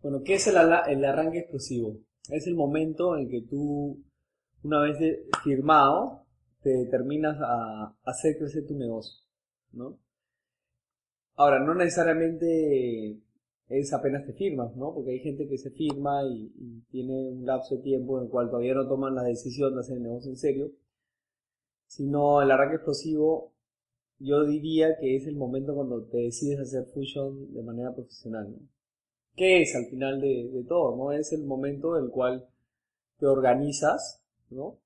Bueno, ¿qué es el, el arranque explosivo? Es el momento en que tú, una vez firmado, te determinas a hacer crecer tu negocio, ¿no? Ahora, no necesariamente es apenas te firmas, ¿no? Porque hay gente que se firma y, y tiene un lapso de tiempo en el cual todavía no toman la decisión de hacer el negocio en serio, sino el arranque explosivo, yo diría que es el momento cuando te decides hacer fusion de manera profesional, ¿no? ¿Qué es al final de, todo? ¿no? Es el momento en el cual te organizas, ¿no?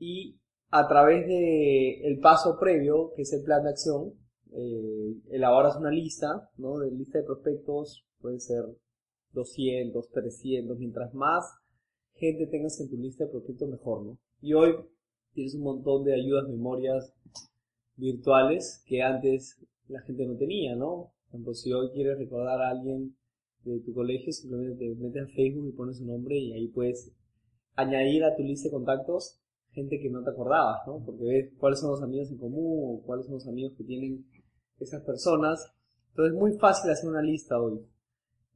Y a través de el paso previo, que es el plan de acción, eh, elaboras una lista, ¿no? De lista de prospectos, puede ser 200, 300, mientras más gente tengas en tu lista de prospectos, mejor, ¿no? Y hoy tienes un montón de ayudas, memorias virtuales que antes la gente no tenía, ¿no? Por si hoy quieres recordar a alguien de tu colegio, simplemente te metes a Facebook y pones su nombre y ahí puedes añadir a tu lista de contactos gente que no te acordabas, ¿no? Porque ves cuáles son los amigos en común o cuáles son los amigos que tienen esas personas. Entonces es muy fácil hacer una lista hoy.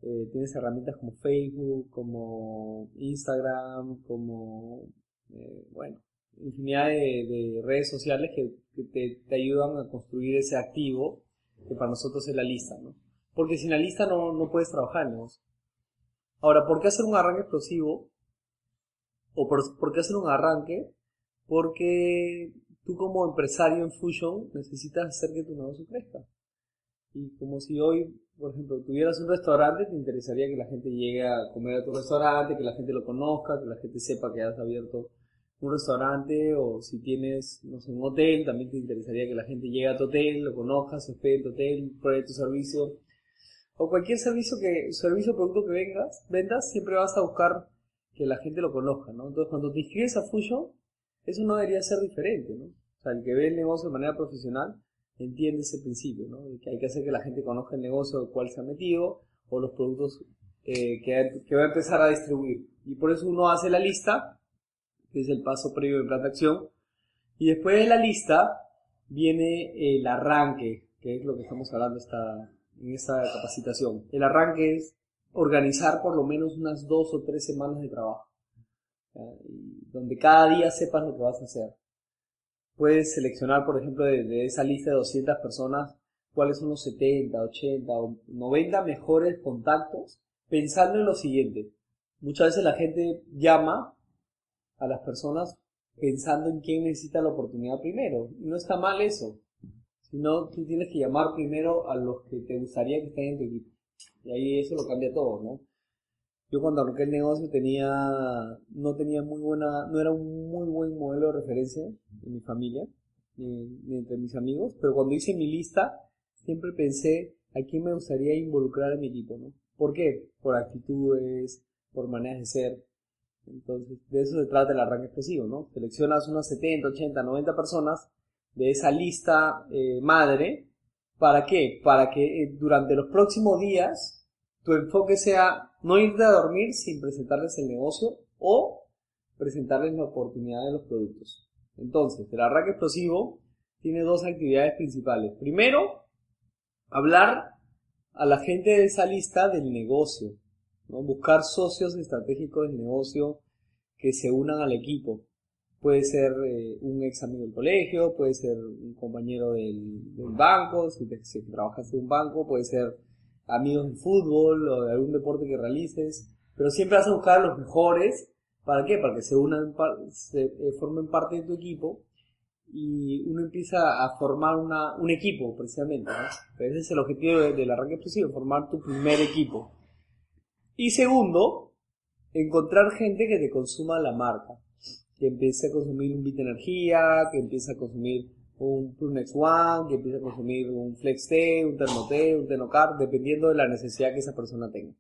Eh, tienes herramientas como Facebook, como Instagram, como, eh, bueno, infinidad de, de redes sociales que, que te, te ayudan a construir ese activo que para nosotros es la lista, ¿no? Porque sin la lista no, no puedes trabajar negocio. Ahora, ¿por qué hacer un arranque explosivo? ¿O por, por qué hacer un arranque? Porque tú como empresario en Fusion necesitas hacer que tu negocio crezca. Y como si hoy, por ejemplo, tuvieras un restaurante, te interesaría que la gente llegue a comer a tu restaurante, que la gente lo conozca, que la gente sepa que has abierto un restaurante, o si tienes, no sé, un hotel, también te interesaría que la gente llegue a tu hotel, lo conozca, se hospede en tu hotel, pruebe tu servicio, o cualquier servicio que, servicio o producto que vengas, vendas, siempre vas a buscar que la gente lo conozca, ¿no? Entonces, cuando te inscribes a Fusion, eso no debería ser diferente, ¿no? O sea, el que ve el negocio de manera profesional entiende ese principio, ¿no? Que hay que hacer que la gente conozca el negocio al cual se ha metido o los productos eh, que, que va a empezar a distribuir. Y por eso uno hace la lista, que es el paso previo de plan de acción, y después de la lista viene el arranque, que es lo que estamos hablando esta, en esta capacitación. El arranque es organizar por lo menos unas dos o tres semanas de trabajo, donde cada día sepas lo que vas a hacer. Puedes seleccionar, por ejemplo, de, de esa lista de 200 personas, cuáles son los 70, 80 o 90 mejores contactos, pensando en lo siguiente. Muchas veces la gente llama a las personas pensando en quién necesita la oportunidad primero. Y no está mal eso, sino tú tienes que llamar primero a los que te gustaría que estén en tu equipo. Y ahí eso lo cambia todo, ¿no? Yo cuando arranqué el negocio tenía, no tenía muy buena, no era un muy buen modelo de referencia en mi familia, ni, ni entre mis amigos, pero cuando hice mi lista, siempre pensé a quién me gustaría involucrar en mi equipo, ¿no? ¿Por qué? Por actitudes, por maneras de ser. Entonces, de eso se trata el arranque explosivo, ¿no? Seleccionas unas 70, 80, 90 personas de esa lista eh, madre. ¿Para qué? Para que eh, durante los próximos días tu enfoque sea no irte a dormir sin presentarles el negocio o presentarles la oportunidad de los productos. Entonces, el arranque explosivo tiene dos actividades principales. Primero, hablar a la gente de esa lista del negocio, ¿no? buscar socios estratégicos del negocio que se unan al equipo. Puede ser eh, un ex amigo del colegio, puede ser un compañero del, del banco, si, te, trabajas en un banco, puede ser amigos de fútbol o de algún deporte que realices, pero siempre vas a buscar a los mejores. ¿Para qué? Para que se unan, se eh, formen parte de tu equipo y uno empieza a formar una, un equipo precisamente. Ese es el objetivo de, del arranque explosivo, formar tu primer equipo. Y segundo, encontrar gente que te consuma la marca, que empiece a consumir un bit energía, que empiece a consumir un Prunex One, que empiece a consumir un Flex T, un Thermoté, un Tenocar, dependiendo de la necesidad que esa persona tenga.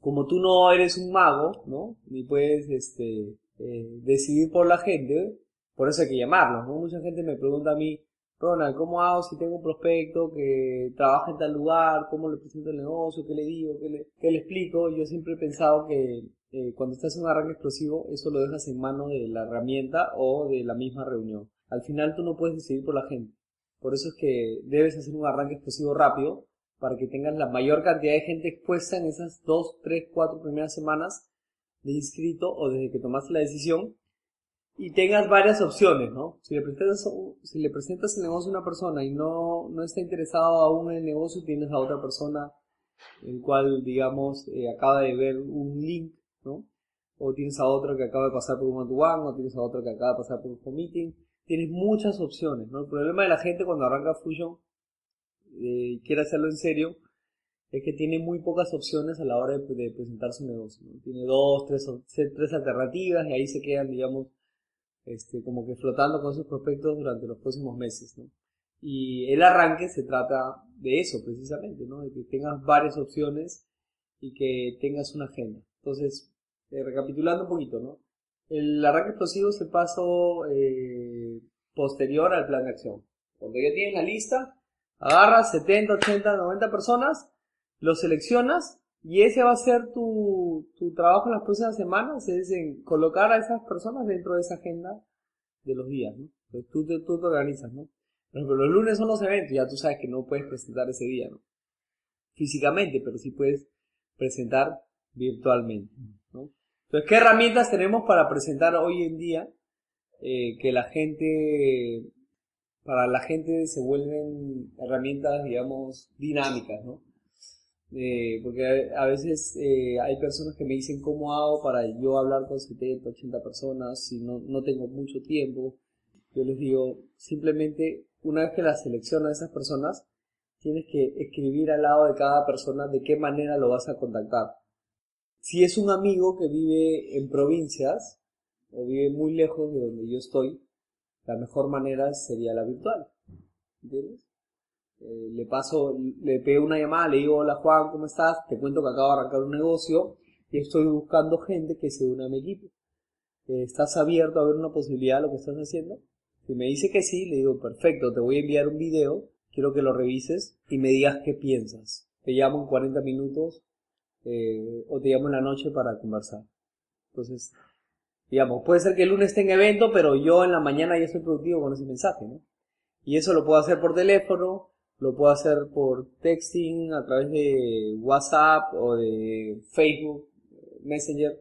como tú no eres un mago, ¿no? Ni puedes este, eh, decidir por la gente, por eso hay que llamarlos. Mucha gente me pregunta a mí, Ronald, ¿cómo hago si tengo un prospecto que trabaja en tal lugar? ¿Cómo le presento el negocio? ¿Qué le digo? ¿Qué le, le explico? Yo siempre he pensado que eh, cuando estás en un arranque explosivo, eso lo dejas en mano de la herramienta o de la misma reunión. Al final tú no puedes decidir por la gente. Por eso es que debes hacer un arranque explosivo rápido para que tengas la mayor cantidad de gente expuesta en esas dos, tres, cuatro primeras semanas de inscrito o desde que tomaste la decisión y tengas varias opciones, ¿no? Si le presentas, si le presentas el negocio a una persona y no, no está interesado aún en el negocio, tienes a otra persona el cual, digamos, eh, acaba de ver un link, ¿no? O tienes a otro que acaba de pasar por un one-to-one, o tienes a otro que acaba de pasar por un meeting. Tienes muchas opciones, ¿no? El problema de la gente cuando arranca Fusion eh, quiere hacerlo en serio es que tiene muy pocas opciones a la hora de, presentar su negocio. ¿no? Tiene dos, tres, tres alternativas y ahí se quedan, digamos, este, como que flotando con sus prospectos durante los próximos meses. Y el arranque se trata de eso precisamente, ¿no? De que tengas varias opciones y que tengas una agenda. Entonces, eh, recapitulando un poquito, ¿no? El arranque explosivo es el paso eh, posterior al plan de acción. Cuando ya tienes la lista, agarras 70, 80, 90 personas, los seleccionas y ese va a ser tu, tu trabajo en las próximas semanas, es en colocar a esas personas dentro de esa agenda de los días, ¿no? Entonces tú, tú, te organizas, ¿no? Por ejemplo, los lunes son los eventos, ya tú sabes que no puedes presentar ese día, ¿no? Físicamente, pero sí puedes presentar virtualmente, ¿no? Entonces, ¿qué herramientas tenemos para presentar hoy en día eh, que la gente, para la gente se vuelven herramientas, digamos, dinámicas, ¿no? Eh, porque a, veces eh, hay personas que me dicen cómo hago para yo hablar con 70, 80 personas si no, no tengo mucho tiempo. Yo les digo, simplemente una vez que las seleccionas esas personas, tienes que escribir al lado de cada persona de qué manera lo vas a contactar. Si es un amigo que vive en provincias o vive muy lejos de donde yo estoy, la mejor manera sería la virtual. ¿Entiendes? Eh, le paso, le pego una llamada, le digo, hola Juan, ¿cómo estás? Te cuento que acabo de arrancar un negocio y estoy buscando gente que se una a mi equipo. Eh, ¿Estás abierto a ver una posibilidad de lo que estás haciendo? Si me dice que sí, le digo, perfecto, te voy a enviar un video, quiero que lo revises y me digas qué piensas. Te llamo en 40 minutos eh, o te llamo en la noche para conversar. Entonces, digamos, puede ser que el lunes tenga evento, pero yo en la mañana ya estoy productivo con ese mensaje, ¿no? Y eso lo puedo hacer por teléfono, lo puedo hacer por texting a través de WhatsApp o de Facebook, Messenger.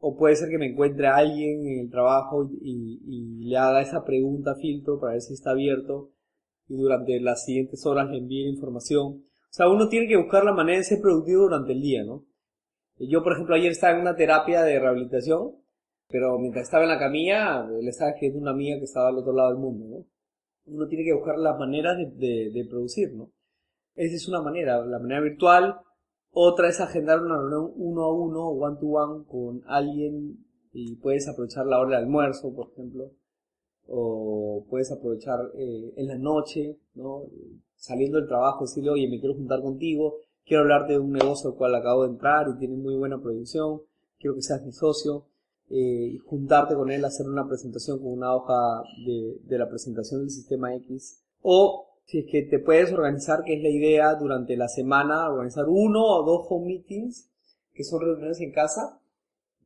O puede ser que me encuentre a alguien en el trabajo y, le haga esa pregunta filtro para ver si está abierto y durante las siguientes horas le envíe información. O sea, uno tiene que buscar la manera de ser productivo durante el día, ¿no? Yo, por ejemplo, ayer estaba en una terapia de rehabilitación, pero mientras estaba en la camilla, le estaba escribiendo una amiga que estaba al otro lado del mundo, ¿no? Uno tiene que buscar la manera de, de, producir, ¿no? Esa es una manera, la manera virtual. Otra es agendar una reunión uno a uno, one to one, con alguien y puedes aprovechar la hora de almuerzo, por ejemplo, o puedes aprovechar eh, en la noche, ¿no? Saliendo del trabajo, decirle, oye, me quiero juntar contigo, quiero hablarte de un negocio al cual acabo de entrar y tiene muy buena proyección, quiero que seas mi socio eh, juntarte con él, hacer una presentación con una hoja de, de la presentación del sistema X. O si es que te puedes organizar, que es la idea durante la semana, organizar uno o dos home meetings, que son reuniones en casa,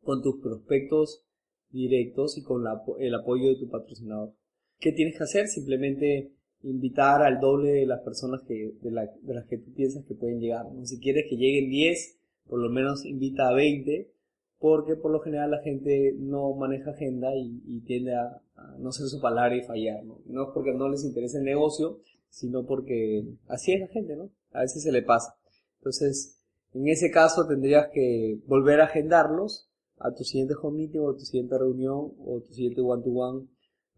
con tus prospectos directos y con el apoyo de tu patrocinador. ¿Qué tienes que hacer? Simplemente invitar al doble de las personas que, de, de las que tú piensas que pueden llegar. Si quieres que lleguen 10, por lo menos invita a 20 porque por lo general la gente no maneja agenda y, tiende a, no ser su palabra y fallar, ¿no? No es porque no les interese el negocio, sino porque así es la gente, ¿no? A veces se le pasa. Entonces, en ese caso tendrías que volver a agendarlos a tu siguiente home meeting o tu siguiente reunión o tu siguiente one-to-one,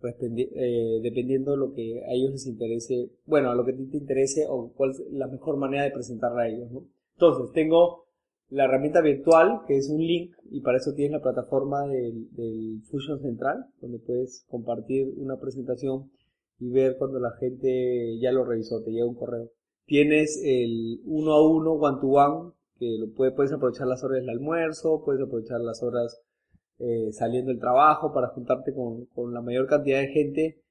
eh, dependiendo de lo que a ellos les interese, bueno, a lo que a ti te interese o cuál es la mejor manera de presentarla a ellos, ¿no? Entonces, tengo la herramienta virtual, que es un link, y para eso tienes la plataforma del, Fusion Central, donde puedes compartir una presentación y ver cuando la gente ya lo revisó, te llega un correo. Tienes el uno a uno, one to one, que lo puedes aprovechar las horas del almuerzo, puedes aprovechar las horas eh, saliendo del trabajo para juntarte con, con, la mayor cantidad de gente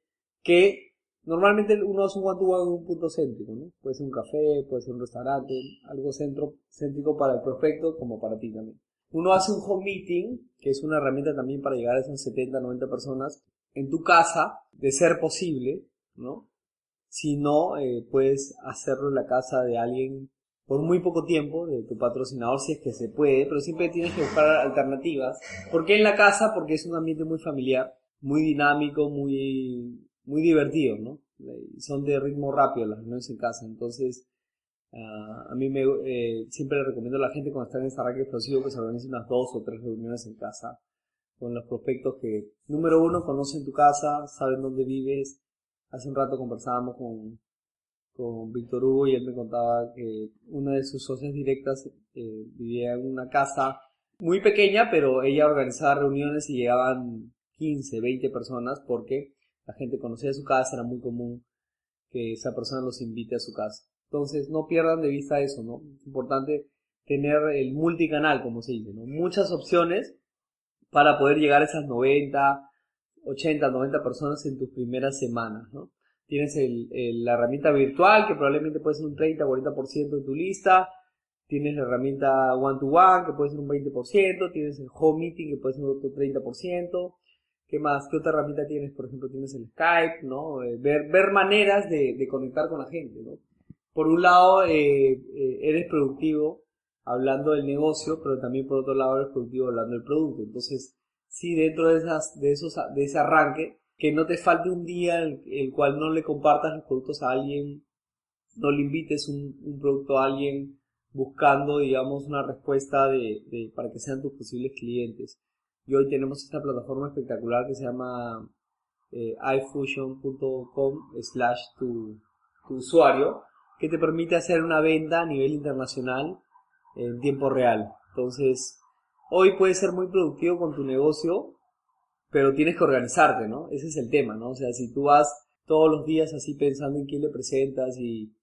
que normalmente uno hace un one to en un punto céntrico, ¿no? Puede ser un café, puede ser un restaurante, algo centro, céntrico para el prospecto como para ti también. Uno hace un home meeting, que es una herramienta también para llegar a esas 70, 90 personas, en tu casa, de ser posible, ¿no? Si no, eh, puedes hacerlo en la casa de alguien por muy poco tiempo, de tu patrocinador si es que se puede, pero siempre tienes que buscar alternativas. ¿Por qué en la casa? Porque es un ambiente muy familiar, muy dinámico, muy, muy divertido, ¿no? Son de ritmo rápido las reuniones en casa, entonces uh, a mí me, eh, siempre le recomiendo a la gente cuando está en este arranque explosivo que se organice unas dos o tres reuniones en casa con los prospectos que, número uno, conocen tu casa, saben dónde vives. Hace un rato conversábamos con, con Víctor Hugo y él me contaba que una de sus socias directas eh, vivía en una casa muy pequeña, pero ella organizaba reuniones y llegaban 15, 20 personas porque la gente conocía su casa, era muy común que esa persona los invite a su casa. Entonces, no pierdan de vista eso, ¿no? Es importante tener el multicanal, como se dice, ¿no? Muchas opciones para poder llegar a esas 90, 80, 90 personas en tus primeras semanas, ¿no? Tienes la herramienta virtual, que probablemente puede ser un 30 40% de tu lista. Tienes la herramienta one-to-one, que puede ser un 20%. Tienes el home meeting, que puede ser otro 30%. ¿Qué más? ¿Qué otra herramienta tienes? Por ejemplo, tienes el Skype, ¿no? Eh, ver, ver maneras de, de, conectar con la gente, ¿no? Por un lado, eh, eh, eres productivo hablando del negocio, pero también por otro lado eres productivo hablando del producto. Entonces, sí, dentro de, esas, de, esos, de ese arranque, que no te falte un día en el cual no le compartas los productos a alguien, no le invites un, producto a alguien buscando, digamos, una respuesta de, para que sean tus posibles clientes. Y hoy tenemos esta plataforma espectacular que se llama eh, ifusion.com slash tu, usuario, que te permite hacer una venta a nivel internacional en tiempo real. Entonces, hoy puedes ser muy productivo con tu negocio pero tienes que organizarte, ¿no? Ese es el tema, ¿no? O sea, si tú vas todos los días así pensando en quién le presentas y,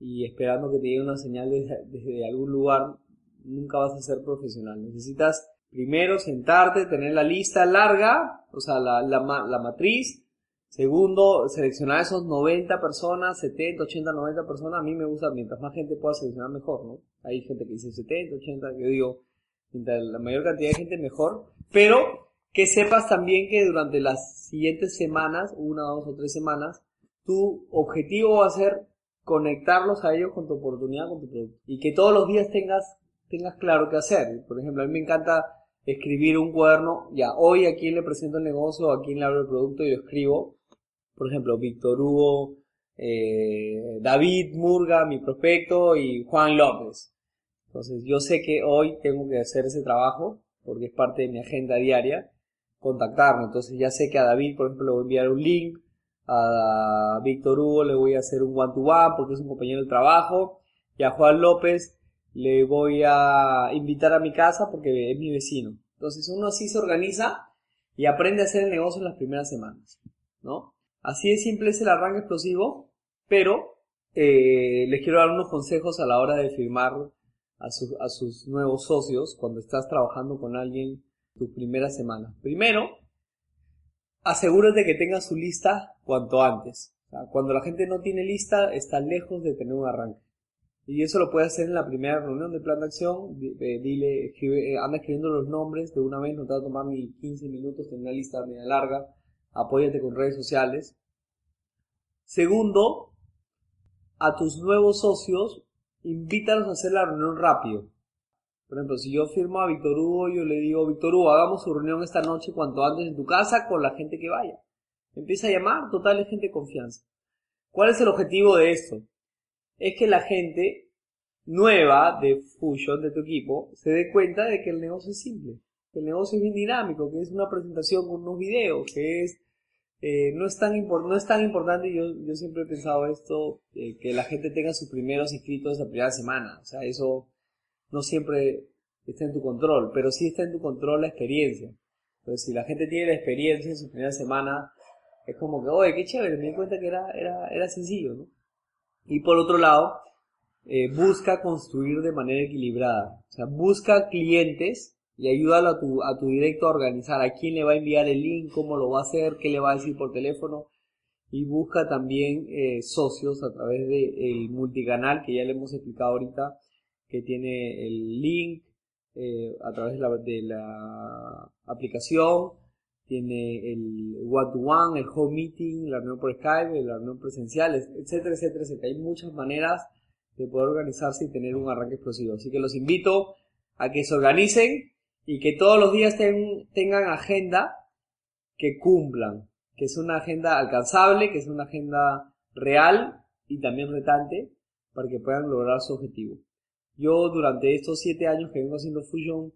y esperando que te llegue una señal desde, algún lugar, nunca vas a ser profesional. Necesitas primero sentarte, tener la lista larga, o sea, la, la, la matriz. Segundo, seleccionar esos 90 personas, 70, 80, 90 personas. A mí me gusta, mientras más gente pueda seleccionar, mejor, ¿no? Hay gente que dice 70, 80, yo digo, mientras la mayor cantidad de gente, mejor. Pero que sepas también que durante las siguientes semanas, una, dos o tres semanas, tu objetivo va a ser conectarlos a ellos con tu oportunidad, con tu producto. Y que todos los días tengas, tengas claro qué hacer. Por ejemplo, a mí me encanta escribir un cuaderno, ya, hoy a quién le presento el negocio, a quién le hablo el producto, y yo escribo, por ejemplo, Víctor Hugo, eh, David Murga, mi prospecto, y Juan López. Entonces, yo sé que hoy tengo que hacer ese trabajo, porque es parte de mi agenda diaria, contactarme. Entonces ya sé que a David, por ejemplo, le voy a enviar un link, a Víctor Hugo le voy a hacer un one-to-one porque es un compañero de trabajo, y a Juan López le voy a invitar a mi casa porque es mi vecino. Entonces uno así se organiza y aprende a hacer el negocio en las primeras semanas, ¿no? Así de simple es el arranque explosivo, pero eh, les quiero dar unos consejos a la hora de firmar a, a sus nuevos socios cuando estás trabajando con alguien tu primera semana. Primero, asegúrate que tengas su lista cuanto antes. cuando la gente no tiene lista, está lejos de tener un arranque. Y eso lo puedes hacer en la primera reunión de plan de acción. Dile, escribe, eh, anda escribiendo los nombres de una vez, no te va a tomar ni 15 minutos, tener una lista media larga. Apóyate con redes sociales. Segundo, a tus nuevos socios, invítalos a hacer la reunión rápido. Por ejemplo, si yo firmo a Víctor Hugo, yo le digo, Víctor Hugo, hagamos su reunión esta noche cuanto antes en tu casa con la gente que vaya. Empieza a llamar, total es gente de confianza. ¿Cuál es el objetivo de esto? Es que la gente nueva de Fusion, de tu equipo, se dé cuenta de que el negocio es simple, que el negocio es bien dinámico, que es una presentación con unos videos, que es eh, no, es tan no es tan importante, yo, yo siempre he pensado esto, eh, que la gente tenga sus primeros inscritos esa primera semana. O sea, eso no siempre está en tu control, pero sí está en tu control la experiencia. Entonces, si la gente tiene la experiencia en su primera semana, es como que, oye, qué chévere, me di cuenta que era, era, era sencillo, ¿no? Y por otro lado, eh, busca construir de manera equilibrada. O sea, busca clientes y ayúdalo a tu, a tu directo a organizar a quién le va a enviar el link, cómo lo va a hacer, qué le va a decir por teléfono. Y busca también eh, socios a través del multicanal que ya le hemos explicado ahorita, que tiene el link eh, a través de de la aplicación, tiene el one-to-one, el home meeting, la reunión por Skype, la reunión presencial, etcétera, etcétera, etcétera. Hay muchas maneras de poder organizarse y tener un arranque explosivo. Así que los invito a que se organicen y que todos los días tengan agenda que cumplan, que es una agenda alcanzable, que es una agenda real y también retante para que puedan lograr su objetivo. Yo durante estos siete años que vengo haciendo Fusion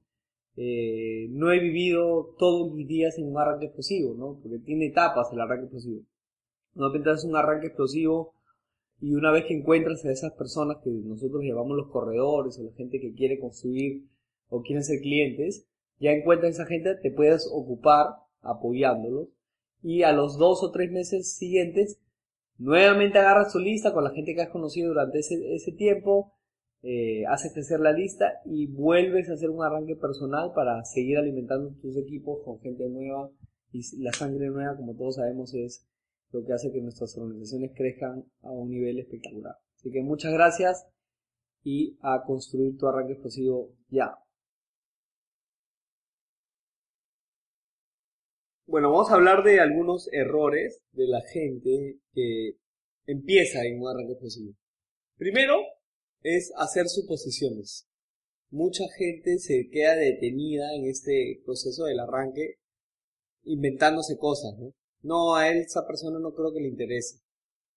eh, no he vivido todos mis días en un arranque explosivo, ¿no? Porque tiene etapas el arranque explosivo. No es un arranque explosivo y una vez que encuentras a esas personas que nosotros llamamos los corredores o la gente que quiere construir o quieren ser clientes, ya encuentras a esa gente, te puedes ocupar apoyándolos y a los dos o tres meses siguientes nuevamente agarras tu lista con la gente que has conocido durante ese, ese tiempo, eh, haces crecer la lista y vuelves a hacer un arranque personal para seguir alimentando tus equipos con gente nueva y la sangre nueva, como todos sabemos, es lo que hace que nuestras organizaciones crezcan a un nivel espectacular. Así que muchas gracias y a construir tu arranque explosivo ya. Bueno, vamos a hablar de algunos errores de la gente que empieza en un arranque explosivo. Primero es hacer suposiciones. Mucha gente se queda detenida en este proceso del arranque inventándose cosas, ¿no? A esa persona no creo que le interese.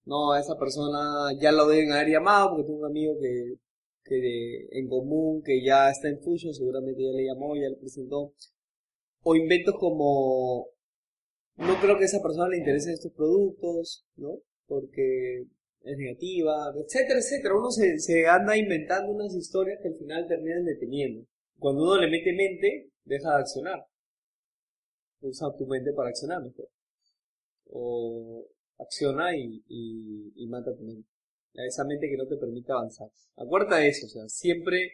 No, a esa persona ya lo deben haber llamado porque tengo un amigo que, que en común, que ya está en Fusion, seguramente ya le llamó, ya le presentó. O inventos como, no creo que a esa persona le interesen estos productos, ¿no? Porque es negativa, etcétera, etcétera. Uno se, se anda inventando unas historias que al final terminan deteniendo. Cuando uno le mete mente, deja de accionar. Usa tu mente para accionar mejor o acciona y, y, mata tu mente. Esa mente que no te permite avanzar. Acuérdate de eso, o sea, siempre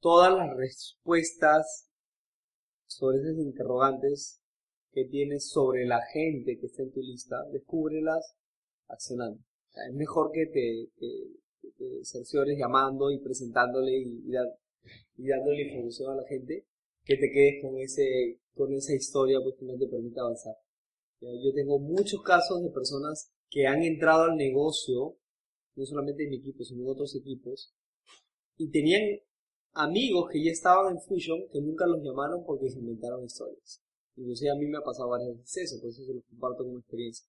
todas las respuestas sobre esas interrogantes que tienes sobre la gente que está en tu lista, descúbrelas accionando. Es mejor que te, te, cerciores llamando y presentándole y, y, dándole información a la gente que te quedes con ese con esa historia pues que no te permite avanzar. Yo tengo muchos casos de personas que han entrado al negocio, no solamente en mi equipo, sino en otros equipos, y tenían amigos que ya estaban en Fusion que nunca los llamaron porque se inventaron historias. Inclusive a mí me ha pasado varias veces eso, por eso se los comparto como experiencia.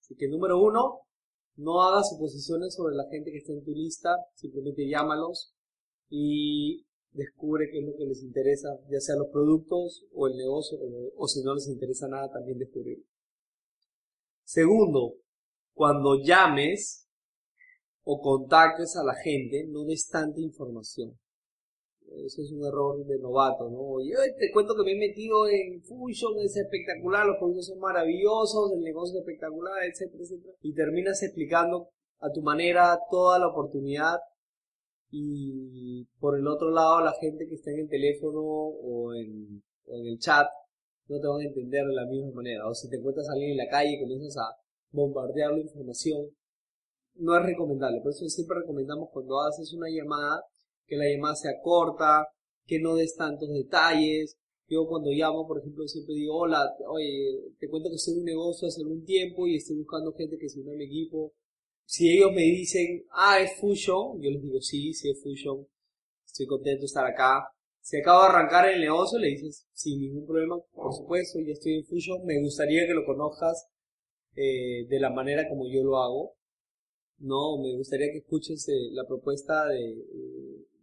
Así que número uno, no hagas suposiciones sobre la gente que está en tu lista, simplemente llámalos y descubre qué es lo que les interesa, ya sea los productos o el negocio, o, si no les interesa nada, también descubrirlo. Segundo, cuando llames o contactes a la gente, no des tanta información. Eso es un error de novato, ¿no? Oye, te cuento que me he metido en Fusion, es espectacular, los productos son maravillosos, el negocio es espectacular, etcétera, etcétera. Y terminas explicando a tu manera toda la oportunidad y por el otro lado la gente que está en el teléfono o en, o en el chat no te van a entender de la misma manera. O si te encuentras a alguien en la calle y comienzas a bombardear la información, no es recomendable. Por eso siempre recomendamos cuando haces una llamada, que la llamada sea corta, que no des tantos detalles. Yo cuando llamo, por ejemplo, siempre digo, hola, oye, te cuento que estoy en un negocio hace algún tiempo y estoy buscando gente que se una a mi equipo. Si ellos me dicen, ah, es Fusion, yo les digo, sí, sí es Fusion, estoy contento de estar acá. Si acabo de arrancar el negocio, le dices, sin ningún problema, por supuesto, ya estoy en Fusion, me gustaría que lo conozcas eh, de la manera como yo lo hago. No, me gustaría que escuches eh, la propuesta de,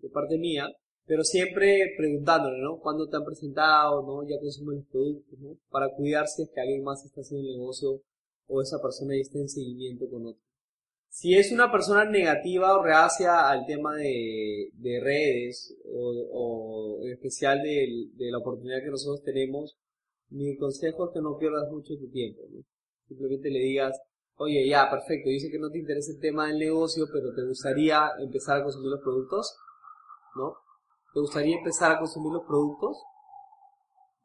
parte mía, pero siempre preguntándole, ¿no? ¿Cuándo te han presentado, no? Ya consumen los productos, ¿no? Para cuidar si es que alguien más está haciendo el negocio o esa persona ya está en seguimiento con otro. Si es una persona negativa o reacia al tema de, de redes o, en especial de, la oportunidad que nosotros tenemos, mi consejo es que no pierdas mucho tu tiempo. Simplemente le digas, Oye, ya, perfecto. Dice que no te interesa el tema del negocio, pero te gustaría empezar a consumir los productos, ¿no? ¿Te gustaría empezar a consumir los productos?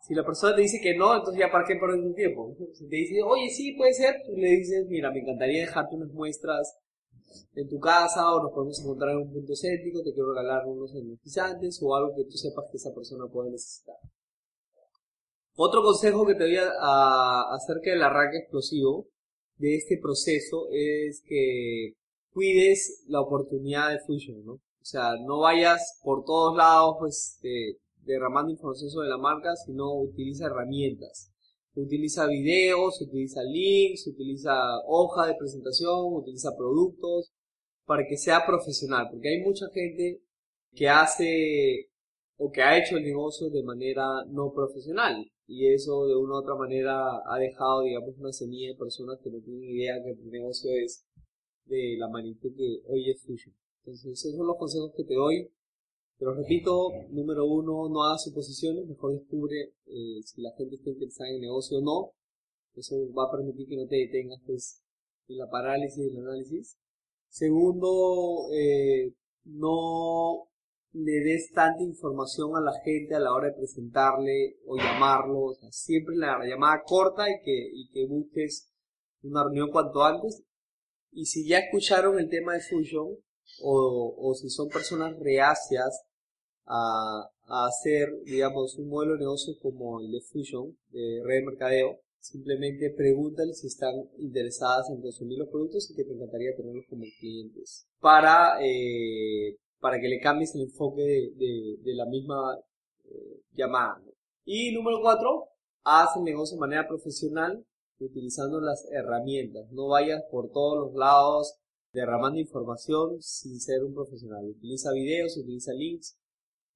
Si la persona te dice que no, entonces ya para qué perder tu tiempo. Si te dice, oye, sí, puede ser, tú le dices, mira, me encantaría dejarte unas muestras en tu casa o nos podemos encontrar en un punto céntrico, te quiero regalar unos energizantes o algo que tú sepas que esa persona puede necesitar. Otro consejo que te doy a, acerca del arranque explosivo de este proceso es que cuides la oportunidad de fusion, ¿no? Sea, no vayas por todos lados, pues, derramando información sobre la marca, sino utiliza herramientas. Utiliza videos, utiliza links, utiliza hoja de presentación, utiliza productos, para que sea profesional, porque hay mucha gente que hace o que ha hecho el negocio de manera no profesional y eso de una u otra manera ha dejado, digamos, una semilla de personas que no tienen idea que el negocio es de la magnitud que hoy es. Entonces, esos son los consejos que te doy. Pero repito, número uno, no hagas suposiciones, mejor descubre eh, si la gente está interesada en el negocio o no. Eso va a permitir que no te detengas pues, en la parálisis y el análisis. Segundo, eh, no le des tanta información a la gente a la hora de presentarle o llamarlo. siempre la llamada corta y que, y que busques una reunión cuanto antes. Y si ya escucharon el tema de Fusion, o, o si son personas reacias a, a, hacer, digamos, un modelo de negocio como el de Fusion, de red de mercadeo, simplemente pregúntale si están interesadas en consumir los productos y que te encantaría tenerlos como clientes. Para, eh, para que le cambies el enfoque de, de, la misma eh, llamada. Y número cuatro, haz el negocio de manera profesional utilizando las herramientas. No vayas por todos los lados derramando información sin ser un profesional. Utiliza videos, utiliza links,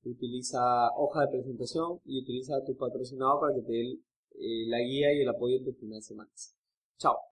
utiliza hoja de presentación y utiliza a tu patrocinador para que te dé eh, la guía y el apoyo en tus primeras semanas. Chao.